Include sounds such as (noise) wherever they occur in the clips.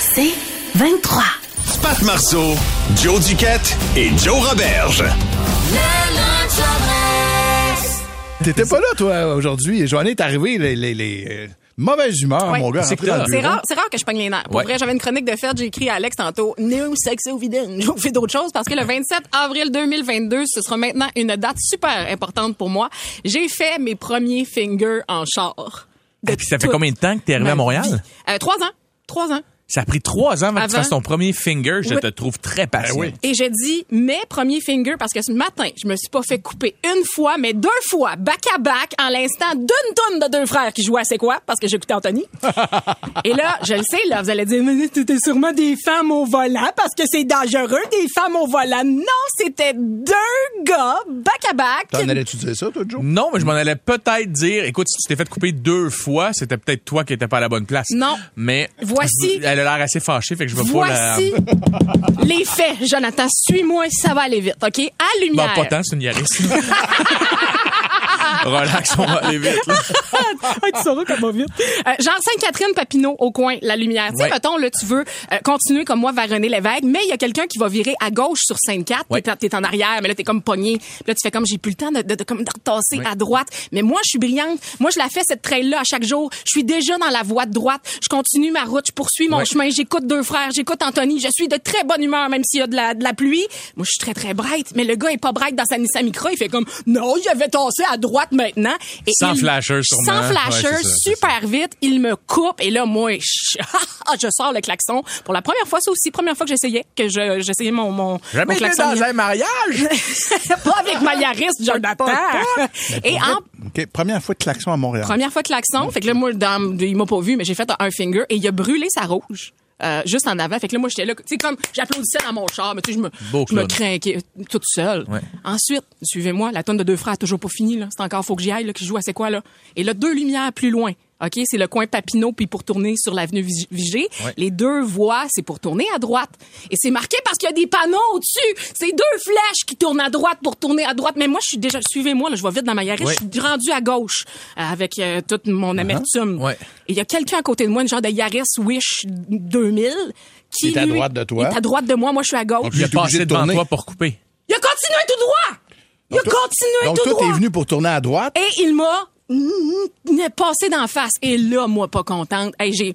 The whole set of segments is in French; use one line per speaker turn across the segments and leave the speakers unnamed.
C'est 23.
Pat Marceau, Joe Duquette et Joe Roberge.
T'étais pas là, toi, aujourd'hui. Joannée est arrivée, les, les, les, euh, mauvaises humeurs,
Ouais.
mon gars.
C'est rare, c'est rare que je pogne les nerfs. Pour
Ouais.
vrai, j'avais une chronique de fête, j'ai écrit à Alex tantôt, No sex evident. J'ai fait d'autres choses parce que le 27 avril 2022, ce sera maintenant une date super importante pour moi. J'ai fait mes premiers fingers en char.
Et puis ça fait combien de temps que t'es arrivé à Montréal?
Euh, trois ans. Trois ans.
Ça a pris trois ans avant que tu
Avant?
fasses ton premier finger. Je
Oui.
te trouve très patient.
Ben oui.
Et j'ai dit mes premiers fingers parce que ce matin, je me suis pas fait couper une fois, mais deux fois, back à back, en l'instant d'une tonne de deux frères qui jouaient à c'est quoi parce que j'écoutais Anthony. (laughs) Et là, je le sais, là, vous allez dire, mais c'était sûrement des femmes au volant parce que c'est dangereux, des femmes au volant. Non, c'était deux gars, back à back.
T'en allais-tu dire ça, toi, Joe?
Non, mais je m'en allais peut-être dire, écoute, si tu t'es fait couper deux fois, c'était peut-être toi qui étais pas à la bonne place.
Non.
Mais.
Voici-
Elle a l'air assez fâchée, fait que je veux pas la.
Voici (laughs) les faits, Jonathan. Suis-moi, ça va aller vite, OK? À
Bon,
lumière.
pas tant, c'est une Yaris. (laughs) Relax, on va aller vite. là. (laughs)
Ah, tu sauras comment vite. Euh, genre Sainte-Catherine Papineau au coin, la lumière. Tu sais,
Ouais.
mettons, là, tu veux euh, continuer comme moi vers René Lévesque, mais il y a quelqu'un qui va virer à gauche sur Sainte-Cat.
Ouais.
T'es, en arrière, mais là, t'es comme pogné. Puis là, tu fais comme, j'ai plus le temps de, de, de, comme de retasser à droite. Mais moi, je suis brillante. Moi, je la fais, cette trail-là, à chaque jour. Je suis déjà dans la voie de droite. Je continue ma route. Je poursuis mon. Chemin. J'écoute deux frères. J'écoute Anthony. Je suis de très bonne humeur, même s'il y a de la, de la pluie. Moi, je suis très, très bright. Mais le gars est pas bright dans sa Nissan Micra. Il fait comme, non, il avait tassé à droite maintenant. Et
Sans
il-
flasher, sûrement.
Sans flasher,
ça,
super vite. Il me coupe et là, moi, je, (laughs) je sors le klaxon. Pour la première fois, c'est aussi première fois que j'essayais, que je, j'essayais mon, mon,
Jamais
mon
été
klaxon.
dans un mariage! (laughs)
pas avec ma Yaris, Jonathan. (laughs) Et en
OK, première fois de klaxon à Montréal.
première fois klaxon, fait que là, moi, dans, il m'a pas vu, mais j'ai fait un finger et il a brûlé sa rouge. Euh, juste en avant. Fait que là, moi, j'étais là, tu sais, comme, j'applaudissais dans mon char, mais tu sais, je me, je me craquais toute seule.
Ouais.
Ensuite, suivez-moi, la tonne de deux frères a toujours pas fini, là. C'est encore, faut que j'y aille, là, qui joue à c'est quoi, là? Et là, deux lumières plus loin. OK, c'est le coin Papineau, puis pour tourner sur l'avenue Vig- Vigée.
Ouais.
Les deux voies, c'est pour tourner à droite. Et c'est marqué parce qu'il y a des panneaux au-dessus. C'est deux flèches qui tournent à droite pour tourner à droite. Mais moi, je suis déjà, suivez-moi, là, je vais vite dans ma Yaris.
Ouais.
Je suis rendu à gauche, euh, avec euh, toute mon amertume.
Ouais.
Et il y a quelqu'un à côté de moi, une genre de Yaris Wish 2000, qui
Il est à
lui,
droite de toi.
Il est à droite de moi. Moi, je suis à gauche.
Donc,
Il a passé
de
devant
tourner.
toi pour couper.
Il a continué tout droit. Il a continué
Donc,
tout
toi,
droit.
t'es venu pour tourner à droite.
Et il m'a passé d'en face. Et là, moi, pas contente. Hey, j'ai...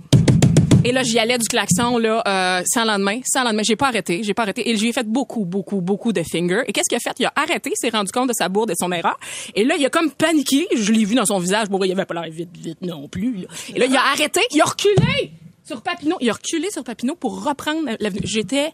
Et là, j'y allais du klaxon, là, euh, sans lendemain, sans lendemain. J'ai pas arrêté, j'ai pas arrêté. Et j'ai fait beaucoup, beaucoup, beaucoup de fingers. Et qu'est-ce qu'il a fait? Il a arrêté, s'est rendu compte de sa bourde et de son erreur. Et là, il a comme paniqué. Je l'ai vu dans son visage. Bon, il avait pas l'air vite, vite non plus. Et là, il a arrêté, il a reculé sur Papineau. Il a reculé sur Papineau pour reprendre l'avenue. J'étais...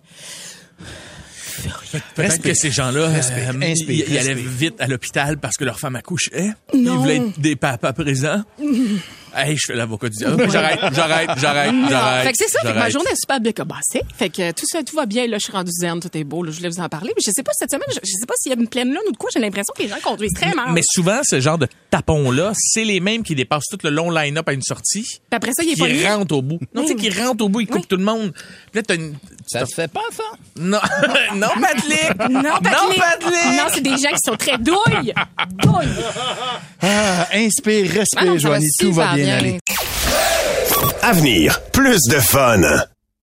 Peut-être que ces gens-là, euh, ils, allaient vite à l'hôpital parce que leur femme accouchait. Ils voulaient être des papas présents. (laughs) hey, je fais l'avocat du diable. J'arrête, j'arrête, j'arrête, j'arrête.
Fait que c'est ça, fait que ma journée est super bien commencée. Fait que tout ça, tout va bien. Là, je suis rendue zen, tout est beau. Là, je voulais vous en parler. Mais je sais pas cette semaine, je, je sais pas s'il y a une pleine lune ou de quoi. J'ai l'impression que les gens conduisent très mal.
Mais souvent, ce genre de tapons-là, c'est les mêmes qui dépassent tout le long line-up à une sortie.
Puis après ça, il est pas
Qui rentrent au bout. Non, tu sais, qui rentrent au bout, ils coupent tout le monde. Puis là, t'as une...
Ça se fait pas, ça?
Non, (laughs) non, Patrick!
Non,
Non,
Patrick.
Patrick!
Non, c'est des gens qui sont très douilles. Douilles.
Ah, inspire,
Ah
respire,
non,
Joanie. Tout va
super
bien, aller.
Avenir, plus de fun.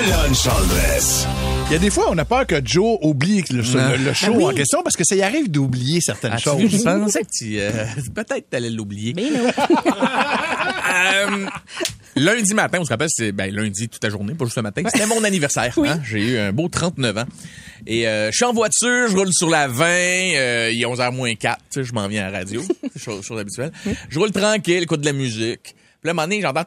Le lunch en dress.
Il y a des fois, on a peur que Joe oublie le,
Non.
le- le show
Ben oui.
en question parce que ça y arrive d'oublier certaines
Ah,
choses.
je pensais que tu... euh, (laughs) Peut-être t'allais l'oublier.
Mais non.
Euh, lundi matin, on se rappelle, c'est ben, lundi toute la journée, pas juste le matin. C'était mon anniversaire. hein. J'ai eu un beau 39 ans. Et euh, je suis en voiture, je roule sur la 20, euh, il est 11h moins 4, tu sais, je m'en viens à la radio, (laughs) chose, chose habituelle. Je roule tranquille, écoute de la musique. Puis là, à un moment donné, j'entends...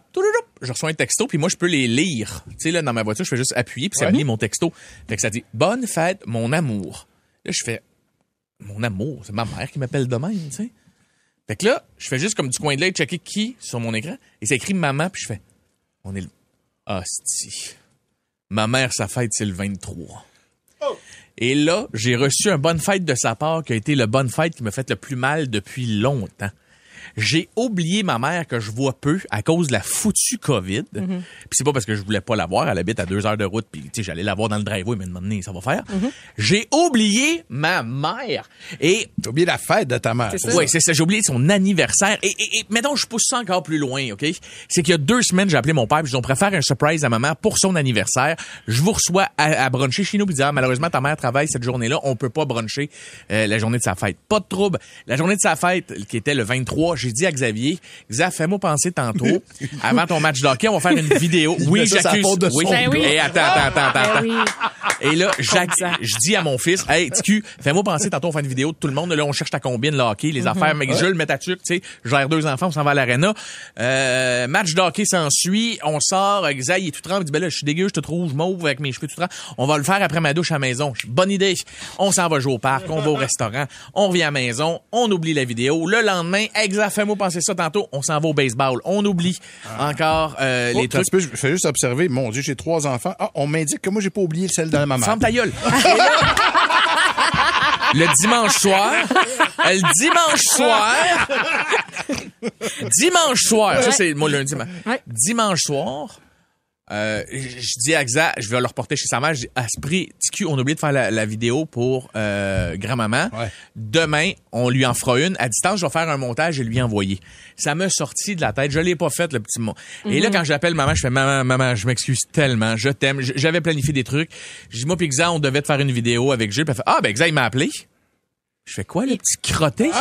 Je reçois un texto, puis moi, je peux les lire. Tu sais, là, dans ma voiture, je fais juste appuyer, puis ça me lit mon texto. Fait que ça dit « Bonne fête, mon amour ». Là, je fais « Mon amour, c'est ma mère qui m'appelle de même, tu sais. » Fait que là, je fais juste comme du coin de l'œil checker qui sur mon écran et c'est écrit maman puis je fais on est le hostie. Ma mère sa fête c'est le 23. Et là, j'ai reçu un bonne fête de sa part qui a été le bonne fête qui m'a fait le plus mal depuis longtemps. J'ai oublié ma mère que je vois peu à cause de la foutue COVID. Puis c'est pas parce que je voulais pas la voir, elle habite à deux heures de route, puis tu sais, j'allais la voir dans le driveway, mais demander ça va faire? J'ai oublié ma mère. Et
T'as oublié la fête de ta mère.
C'est ça.
oui, c'est ça. J'ai oublié son anniversaire. Et, et, et mettons, je pousse ça encore plus loin, OK? C'est qu'il y a deux semaines, j'ai appelé mon père, puis on faire un surprise à maman pour son anniversaire. Je vous reçois à, à bruncher chez nous, puis dire, ah, malheureusement, ta mère travaille cette journée-là, on peut pas bruncher euh, la journée de sa fête. Pas de trouble. La journée de sa fête, qui était le 23, j'ai dit à Xavier, Xavier, fais-moi penser tantôt, avant ton match d'hockey, on va faire une vidéo. (laughs) Oui, j'accuse.
faute de
Oui.
Ben oui.
Et attends, attends, attends, attends.
Ben oui.
Et là, je dis à mon fils, hey, TQ, fais-moi penser, tantôt on fait une vidéo de tout le monde, là, on cherche ta combine, le hockey, les affaires, mais je le mets à tu sais, je gère deux enfants, on s'en va à l'arena. Euh, match de hockey s'ensuit, on sort, Xavier il est tout trempe, il dit, ben là, je suis dégueu, je te trouve mauve avec mes cheveux tout trempe. On va le faire après ma douche à la maison. Bonne idée. On s'en va jouer au parc, on va au restaurant, on revient à la maison, on oublie la vidéo. Le lendemain, exact, fais-moi penser ça tantôt, on s'en va au baseball. On oublie encore euh,
Oh,
les trucs.
je fais juste observer. Mon Dieu, j'ai trois enfants. Ah, on m'indique que moi, j'ai pas oublié celle de ma mère.
Ferme ta gueule. (laughs) le dimanche soir, le dimanche soir, dimanche soir, ça c'est moi lundi,
Ouais.
dimanche soir, euh, je dis à Xa, je vais le reporter chez sa mère, je dis, à ce prix, TQ, on a oublié de faire la, la vidéo pour euh, grand-maman.
Ouais.
Demain, on lui en fera une. À distance, je vais faire un montage et lui envoyer. Ça m'a sorti de la tête. Je l'ai pas fait, le petit mot. Et là, quand j'appelle maman, je fais, maman, maman, je m'excuse tellement. Je t'aime. J'avais planifié des trucs. Je dis, moi, puis Xa, on devait te faire une vidéo avec Jules. Puis elle fait, ah, ben, Xa, il m'a appelé. Je fais quoi, le petit crotté?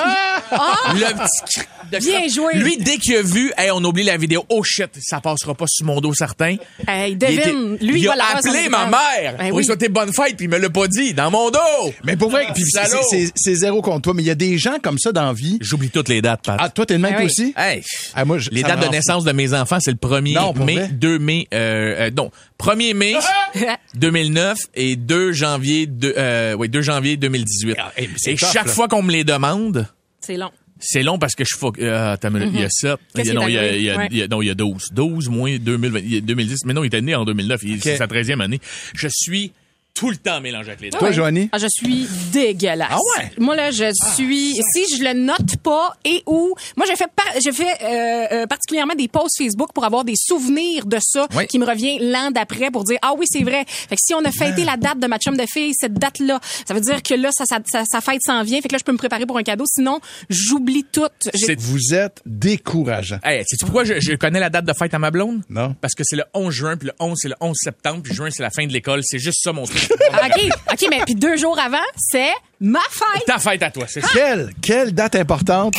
Le petit de
Bien joué.
Lui, dès qu'il a vu, hey, on oublie la vidéo. Oh shit, ça passera pas sur mon dos certain.
Hey,
Il
devine,
était-
lui,
il
va
a appelé ma mère
Ben
pour
oui.
lui souhaiter bonne fête, puis il me l'a pas dit, dans mon dos.
Mais pour vrai, puis c'est-
Salaud.
c'est c'est zéro contre toi, mais il y a des gens comme ça dans la vie.
J'oublie toutes les dates, Pat.
Ah, toi, t'es le même
Ah oui.
aussi?
Hey,
Ah, moi, je-
les dates de naissance de mes enfants, c'est le 1er
Non, pour
mai,
vrai?
2 mai, euh, euh, non, 1er mai (laughs) 2009 et 2 janvier, de, euh, oui, 2 janvier 2018.
Ah, eh, mais c'est
et chaque
là.
fois qu'on me les demande,
C'est long.
c'est long parce que je faut euh, une minute, il y a 7, il y a, non, il y a, il y a-
Ouais.
il y a- non, il y a 12. 12 moins 2020, il y a 2010, mais non, il était né en 2009, il- c'est sa 13e année. Je suis tout le temps mélangé avec les dates.
Toi, Joanie?
Ah, je suis dégueulasse.
Ah ouais?
Moi, là, je suis... Si je le note pas et où... Moi, j'ai fait, par- j'ai fait euh, euh, particulièrement des posts Facebook pour avoir des souvenirs de ça
Oui.
qui me revient l'an d'après pour dire, ah oui, c'est vrai. Fait que si on a fêté la date de ma chum de fille, cette date-là, ça veut dire que là, ça, ça, ça, sa fête s'en vient. Fait que là, je peux me préparer pour un cadeau. Sinon, j'oublie tout.
C'est-
Vous êtes décourageant.
Hey, sais-tu pourquoi je, je connais la date de fête à ma blonde?
Non.
Parce que c'est le 11 juin, puis le 11, c'est le 11 septembre, puis juin, c'est la fin de l'école. C'est juste ça, mon truc.
Ah, OK, OK, mais puis deux jours avant, c'est ma fête.
Ta fête à toi, c'est ça.
Quelle, quelle date importante.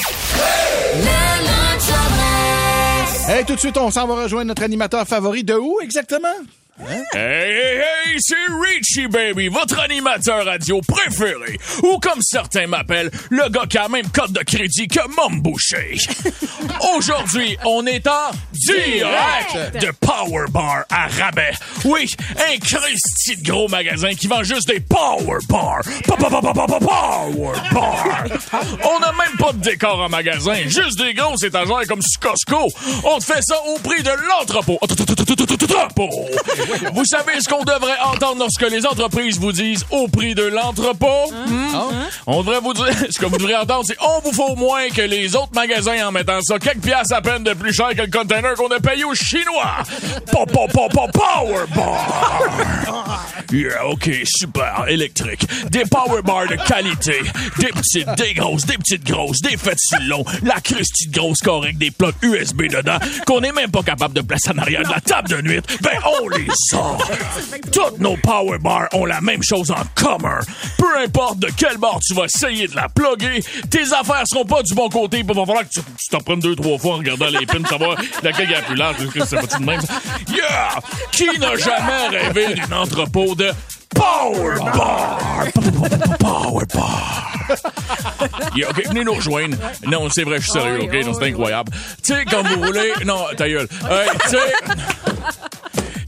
Hey, tout de suite, on s'en va rejoindre notre animateur favori de où exactement?
Hey, hey, hey, c'est Richie Baby, votre animateur radio préféré. Ou comme certains m'appellent, le gars qui a la même code de crédit que Mom Boucher. (laughs) Aujourd'hui, on est en direct de Power Bar à rabais. Oui, un Christy de gros magasin qui vend juste des Power Bar. Pa- pa- pa- Power Bar. On n'a même pas de décor en magasin, juste des grosses étagères comme sur Costco. On te fait ça au prix de l'entrepôt. Entrepôt. (laughs) Vous savez ce qu'on devrait entendre lorsque les entreprises vous disent au prix de l'entrepôt? Hmm? On devrait vous dire, (laughs) ce que vous devrez entendre, c'est on vous faut moins que les autres magasins en mettant ça quelques piastres à peine de plus cher que le container qu'on a payé aux Chinois. (laughs) Power bar. Yeah, OK, super, électrique. Des power bars de qualité. Des petites, des grosses, des petites grosses, des fêtes sur le long. La crustie de grosse correcte, des plugs USB dedans qu'on n'est même pas capable de placer en arrière de la table de nuit. Ben, on les a. Toutes nos power bars ont la même chose en commun. Peu importe de quel bord tu vas essayer de la plugger, tes affaires seront pas du bon côté. Il va falloir que tu t'en prennes deux, trois fois en regardant les pins, savoir laquelle est la plus large. C'est pas tout de même. Yeah! Qui n'a jamais rêvé d'un entrepôt de Power Bar? Power Bar. (laughs) Yeah, OK, venez nous rejoindre. Non, c'est vrai, je suis sérieux, OK? Non, c'est incroyable. Tu sais, quand vous roulez... Non, ta gueule. Hey, tu sais...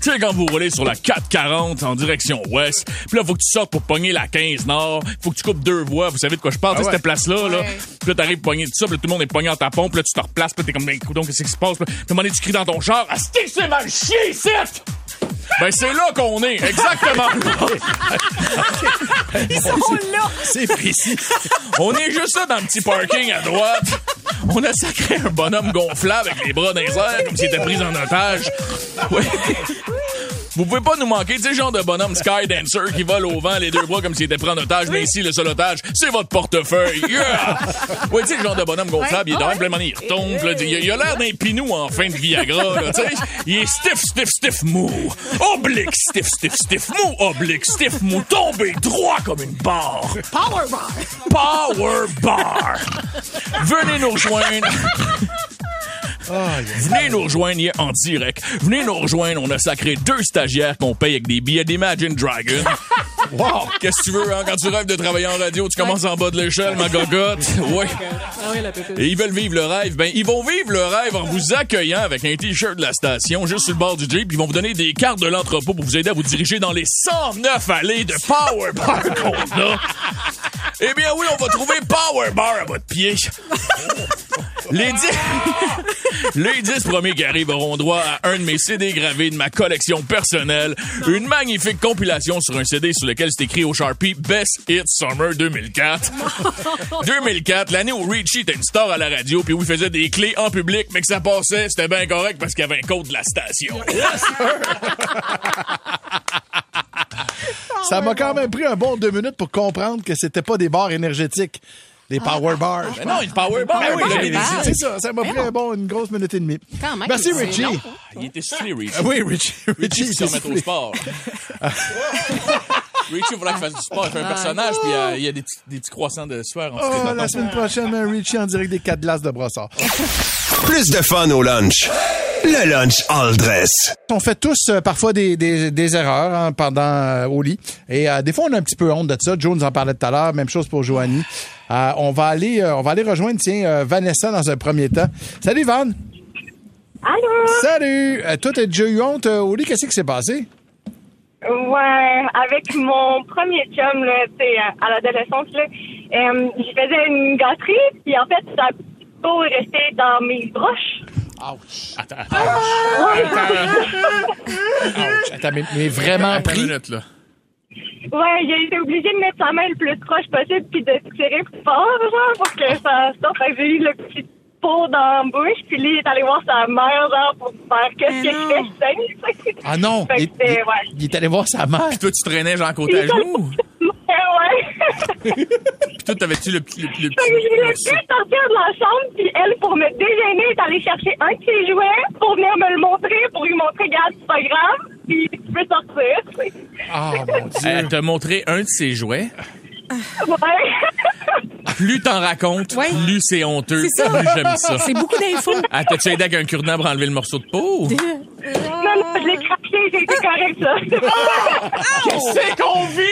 Tu sais, quand vous roulez sur la 440 en direction ouest, puis là, faut que tu sortes pour pogner la 15 nord, faut que tu coupes deux voies, vous savez de quoi je parle, tu sais, cette place-là, là. Puis là, t'arrives pogner tout ça, puis là, tout le monde est pogné en tapon, puis là, tu te replaces, puis là, t'es comme, ben, coudonc, qu'est-ce qui se passe? Puis là, un moment donné, tu cries dans ton char, ah, c'est que c'est mal chier, ici! Ben, c'est là qu'on est, exactement. (laughs)
Ils sont là.
C'est précis.
On est juste là dans le petit parking à droite. On a sacré un bonhomme gonflable avec les bras dans les airs comme s'il était pris en otage. Ouais. Vous pouvez pas nous manquer, tu sais, genre de bonhomme Sky Dancer qui vole au vent les deux bras comme s'il était pris en otage, mais ici, le seul otage, c'est votre portefeuille. (laughs) Yeah! Ouais, tu sais, le genre de bonhomme gonflable, il est dans plein il retombe, il a- il a l'air d'un pinou en fin de Viagra, tu sais. Il est stiff, stiff, stiff, mou. Oblique, stiff, stiff, stiff, mou. Oblique, stiff, mou. Tombé droit comme une barre.
Power bar.
Power Bar. Venez nous rejoindre. (laughs) Venez nous rejoindre en direct. Venez nous rejoindre. On a sacré deux stagiaires qu'on paye avec des billets d'Imagine Dragon. (laughs) Wow! Qu'est-ce que tu veux, hein? Quand tu rêves de travailler en radio, tu commences en bas de l'échelle, ma gogotte. Ouais.
Ah.
Et ils veulent vivre le rêve. Ben, ils vont vivre le rêve en vous accueillant avec un t-shirt de la station juste sur le bord du Jeep. Ils vont vous donner des cartes de l'entrepôt pour vous aider à vous diriger dans les 109 allées de Power Bar qu'on a. Eh bien oui, on va trouver Power Bar à votre pied. (laughs) Les dix, (laughs) les dix premiers qui arrivent auront droit à un de mes CD gravés de ma collection personnelle. Une magnifique compilation sur un CD sur lequel c'est écrit au Sharpie Best Hit Summer 2004. 2004, (laughs) l'année où Richie était une star à la radio puis où il faisait des clés en public, mais que ça passait, c'était bien correct parce qu'il y avait un code de la station. (laughs)
Ça m'a quand même pris un bon deux minutes pour comprendre que c'était pas des bars énergétiques. Des power bars.
Mais non, une Power Bar.
Ben oui, c'est ça. Ça m'a pris un bon, une grosse minute et demie.
Quand même,
Merci, Richie.
Il était soufflé, Richie.
Ah oui, Richie. (laughs)
Richie,
Richie,
il se
s'est
remettre au sport. (laughs) Richie, il faudrait qu'il fasse du sport. Il fait un personnage, puis euh, il y a des petits, des petits croissants de sueur en dessous des
Oh,
bâtons.
la semaine prochaine, un Richie en direct des quatre glaces de brossard. (laughs)
Plus de fun au lunch. Le lunch all dress.
On fait tous euh, parfois des, des, des erreurs hein, pendant euh, au lit. Et euh, des fois, on a un petit peu honte de ça. Joe nous en parlait tout à l'heure. Même chose pour Joanie. Euh, on va aller euh, on va aller rejoindre tiens, euh, Vanessa dans un premier temps. Salut, Van.
Allô?
Salut. Euh, toi, t'as déjà eu honte au lit. Qu'est-ce qui s'est passé?
Ouais, avec mon premier chum, là, à l'adolescence, là, euh, je faisais une gâterie, puis en fait, ça a plutôt resté dans mes broches.
Ouch.
Attends, attends.
Ouch. Attends, mais, mais vraiment pris?
minute, là.
Ouais, j'ai été obligée de mettre sa main le plus proche possible, puis de tirer plus fort, genre, pour que ça sorte. Fait que j'ai eu le petit pot dans la bouche, puis lui, il est allé voir sa mère, genre, pour faire qu'est-ce que je fais.
Ah non.
Fait que
Il, il-
ouais.
il est allé voir sa mère.
Puis toi, tu traînais genre côté à genoux?
Ouais. (laughs)
Puis toi, t'avais-tu le petit... Le, le
Fait que je voulais
petit...
plus sortir de la chambre, puis elle, pour me déjeuner, est allée chercher un de ses jouets pour venir me le montrer, pour lui montrer, regarde, c'est pas grave, puis tu peux sortir.
Ah, mon Dieu.
Elle t'a montré un de ses jouets.
Ouais.
Plus t'en racontes,
Ouais.
plus c'est honteux.
C'est ça.
Plus j'aime ça.
C'est beaucoup d'infos.
Ah, t'as-tu aidé avec un cure-dent pour enlever le morceau de peau? (laughs)
non, non, je l'ai craqué, j'ai été correct, ça.
C'est qu'on vit!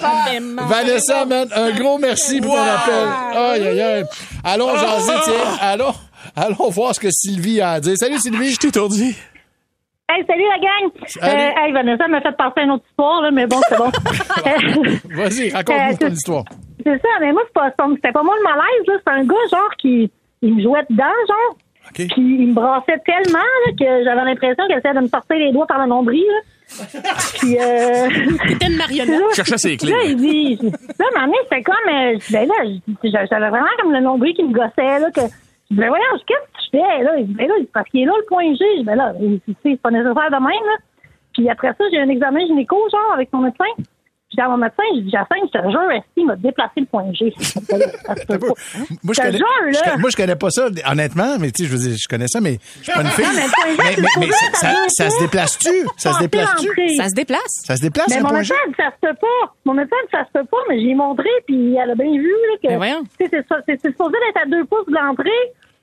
Vraiment.
Vanessa, man, un gros merci pour ton appel. Aïe, aïe, aïe. Allons jaser, tiens. Allons, allons voir ce que Sylvie a à dire. Salut, Sylvie. Je t'ai étourdi.
Hey, salut la gang!
Salut.
Euh, hey, Vanessa m'a fait passer une autre histoire, là, mais bon, c'est bon. (laughs)
Vas-y, raconte-nous
Euh,
ton
c'est-
histoire.
c'est ça, mais moi, c'est pas, c'était pas moi le malaise, là. C'est un gars, genre, qui il me jouait dedans, genre.
OK.
Puis il me brassait tellement, là, que j'avais l'impression qu'il essayait de me sortir les doigts par le nombril, là. (laughs) Puis, euh...
C'était une marionnette.
là,
Cherchais ses clés.
Là, il dit, là, ma mère, c'était comme, euh, ben là, j'avais vraiment comme le nombril qui me gossait, là, que, dis, ben voyons, qu'est-ce que tu fais, là? Il ben là, parce qu'il est là, le point G. Je dis, ben là, c'est pas nécessaire de même, là. Puis après ça, j'ai un examen gynéco, genre, avec mon médecin. Puis à mon médecin, j'ai dit, Jacinthe, je te jure, est il m'a déplacé le point G. (laughs)
Moi, je
te
connais,
jure,
je
là.
connais- moi, je connais pas ça, honnêtement, mais tu sais, je veux dire, je connais ça, mais je suis pas une fille.
Non, mais le point G,
Mais,
c'est
mais-
pour
mais
ça,
se déplace-tu? Ça se déplace-tu?
Ça se déplace?
Ça se déplace,
Mais
le
mon
point G?
médecin ça se peut pas. Mon médecin ça se peut pas, mais j'ai montré, puis elle a bien vu là, que
voyons.
tu sais, c'est ça- c'est c'est supposé d'être à deux pouces de l'entrée,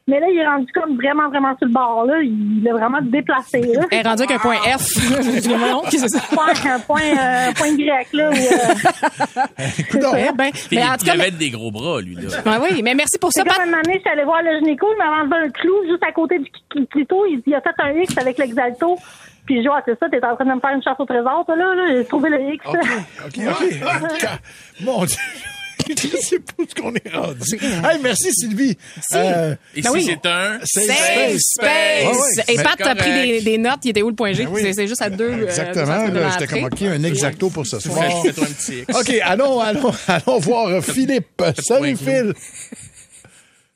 mais là, il est rendu comme vraiment, vraiment sur le bord. Là. Il l'a vraiment déplacé. Là.
Elle est rendue avec un point F. (laughs) Que (laughs) c'est ça?
Un point, euh, point grec, là. Où, euh, (laughs)
Eh ben,
Il,
mais en tout
il
cas,
avait des gros bras, lui, là.
ouais, oui, mais merci pour ça, Pat.
comme une année, je suis allée voir le gynéco, il m'a enlevé un clou juste à côté du cl- clito. Il, il a fait un X avec l'exalto. Puis je ah, c'est ça, t'es en train de me faire une chasse au trésor, toi, là. là. J'ai trouvé le X.
OK, OK. Mon Dieu. (laughs) Je sais pas ce qu'on est rendu. Hey, merci, Sylvie. Euh,
Ici,
Ben oui.
c'est un
Safe
Safe
space.
space!
Ouais, ouais.
Et
C'est
Pat a pris des, des notes. Il était où le point G?
Ben oui.
C'est- C'est juste à deux. euh,
Exactement. Là, j'étais comme, OK, un exacto pour ce soir.
Fais-toi un petit X.
OK, allons, allons, (laughs) allons voir euh, Philippe. Salut, (laughs) Phil.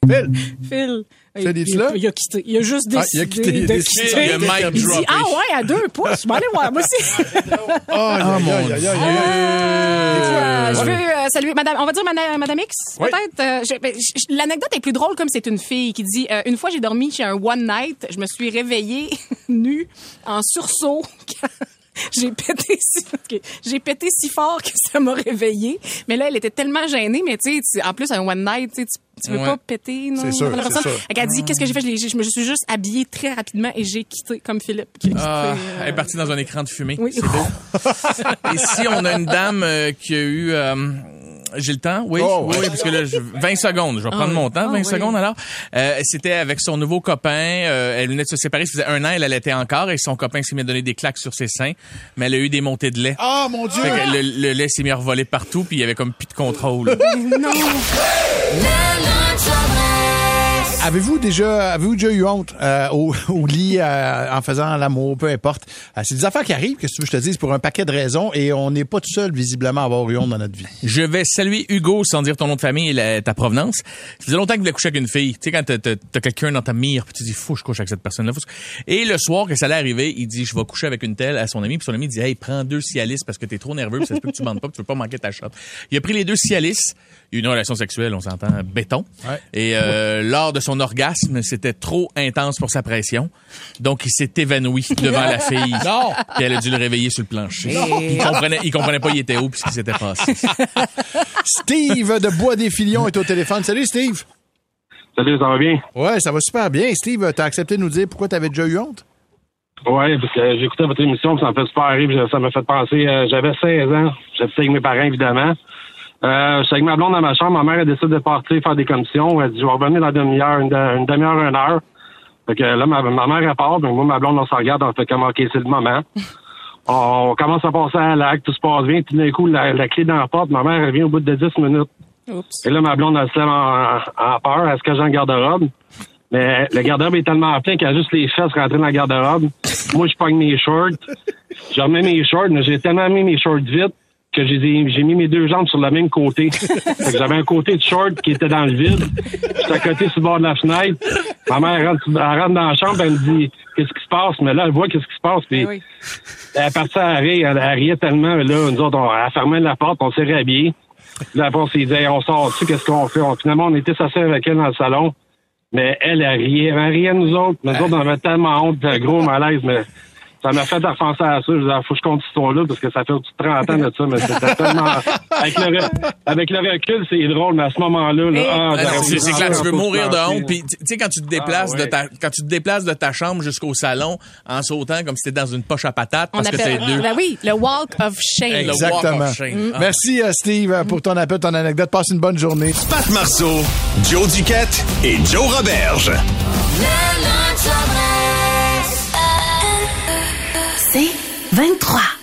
Phil.
Phil. Il,
là?
il a quitté. Il a juste
Ah,
décidé
il a quitté, il a
de
décidé.
quitter.
Il a mic
Il dit, ah ouais, à deux pouces. Je vais aller voir, moi aussi. (laughs)
Oh, aïe, aïe.
Euh, je veux euh, saluer Madame, on va dire Madame, Madame X,
Oui.
peut-être? Euh, ben, L'anecdote est plus drôle comme c'est une fille qui dit euh, une fois j'ai dormi chez un one night, je me suis réveillée (laughs) nue en sursaut. (laughs) J'ai pété si j'ai pété si fort que ça m'a réveillée. Mais là, elle était tellement gênée. Mais tu sais, en plus un one night, tu tu, veux
Ouais.
pas péter, non
C'est sûr,
la
c'est
personne.
sûr.
Elle a dit qu'est-ce que j'ai fait? Je me suis juste habillée très rapidement et j'ai quitté comme Philippe. quitté,
Ah,
euh,
elle est partie dans un écran de fumée.
Oui.
C'est beau. (laughs) Ici, on a une dame euh, qui a eu... euh, j'ai le temps? Oui,
Oh,
oui, oui, parce que là, je- 20 secondes. Je vais prendre
oui.
mon temps.
Ah,
20
oui.
secondes, alors. Euh, C'était avec son nouveau copain. Euh, elle venait de se séparer. Ça faisait un an, elle allait encore. Et son copain s'est mis à donner des claques sur ses seins. Mais elle a eu des montées de lait.
Ah, mon Dieu.
Fait que le, le lait s'est mis à revoler partout. Puis il y avait comme plus de contrôle.
non.
Avez-vous déjà, avez-vous déjà eu honte euh, au, (laughs) au lit euh, en faisant l'amour, peu importe? Euh, c'est des affaires qui arrivent, que que je te dise, pour un paquet de raisons, et on n'est pas tout seul, visiblement, à avoir eu honte dans notre vie.
Je vais saluer Hugo sans dire ton nom de famille et ta provenance. Ça faisait longtemps que tu voulais coucher avec une fille. Tu sais, quand t'as- t'as quelqu'un dans ta mire, puis tu dis, faut que je couche avec cette personne-là. Et le soir que ça allait arriver, il dit, je vais coucher avec une telle à son ami. Puis son ami dit, hey, prends deux Cialis parce que t'es trop nerveux, puis ça se peut que tu bandes pas, puis tu veux pas manquer ta shot. Il a pris les deux Cialis. Il y a eu une relation sexuelle, on s'entend, béton.
Ouais.
Et euh, lors de son orgasme, c'était trop intense pour sa pression. Donc, il s'est évanoui devant la fille. (laughs)
Non.
Puis elle a dû le réveiller sur le plancher. Il comprenait, il comprenait pas il était où puis ce qui s'était passé. (laughs)
Steve de Bois des Filions est au téléphone. Salut, Steve.
Salut, ça va bien?
Ouais, ça va super bien. Steve, t'as accepté de nous dire pourquoi t'avais déjà eu honte?
Ouais, parce que j'ai écouté votre émission, puis ça me fait super rire, puis ça m'a fait penser. euh, J'avais 16 ans, j'habitais avec mes parents, évidemment. Euh, j'étais avec ma blonde dans ma chambre, ma mère a décidé de partir faire des commissions. Elle dit, je vais revenir dans une demi-heure, une, de- une demi-heure, une heure. Fait que là, ma, ma mère, elle part, donc moi, ma blonde, on se regarde, on fait comme, OK, c'est le moment. (laughs) On commence à passer à l'acte, tout se passe bien, puis d'un coup, la, la clé dans la porte, ma mère, elle vient au bout de 10 minutes.
Oups.
Et là, ma blonde, elle se lève en, en peur, elle se cache dans le garde-robe? Mais le garde-robe est tellement plein qu'elle a juste les fesses rentrées dans le garde-robe. Moi, je pogne mes shorts. Je remets mes shorts, mais j'ai tellement mis mes shorts vite que j'ai j'ai mis mes deux jambes sur le même côté. (laughs) Fait que j'avais un côté de short qui était dans le vide. J'étais à côté sur le bord de la fenêtre. Ma mère elle rentre, elle rentre dans la chambre, elle me dit qu'est-ce qui se passe, mais là, elle voit qu'est-ce qui se passe. Puis elle est partie à rire, elle, elle riait tellement. mais Là, nous autres, on a fermé la porte, on s'est réhabillés. Là, après, on s'est dit, Hey, on sort dessus, qu'est-ce qu'on fait? On- finalement, on était s'asseoir avec elle dans le salon. Mais elle, elle riait. Elle riait de nous autres. Nous autres, on avait tellement honte, un gros malaise, mais ça m'a fait repenser à ça. Je disais, faut que je compte cette histoire-là parce que ça fait au-dessus de 30 ans de ça, mais c'était tellement, avec le, avec le recul, c'est drôle, mais à ce moment-là, là, ah,
Ah
j'aurais
c'est c'est clair, tu veux mourir de honte. Puis tu sais quand tu te déplaces
Ah,
de
ouais.
ta quand tu te déplaces de ta chambre jusqu'au salon en sautant comme si t'étais dans une poche à patates
On
parce que t'es
appelle,
deux.
ben oui, le walk of shame.
Le walk
Exactement.
of shame. Ah.
Merci, euh, Steve, pour ton appel, ton anecdote. Passe une bonne journée.
Pat Marceau, Joe Duquette et Joe Roberge.
C'est 23.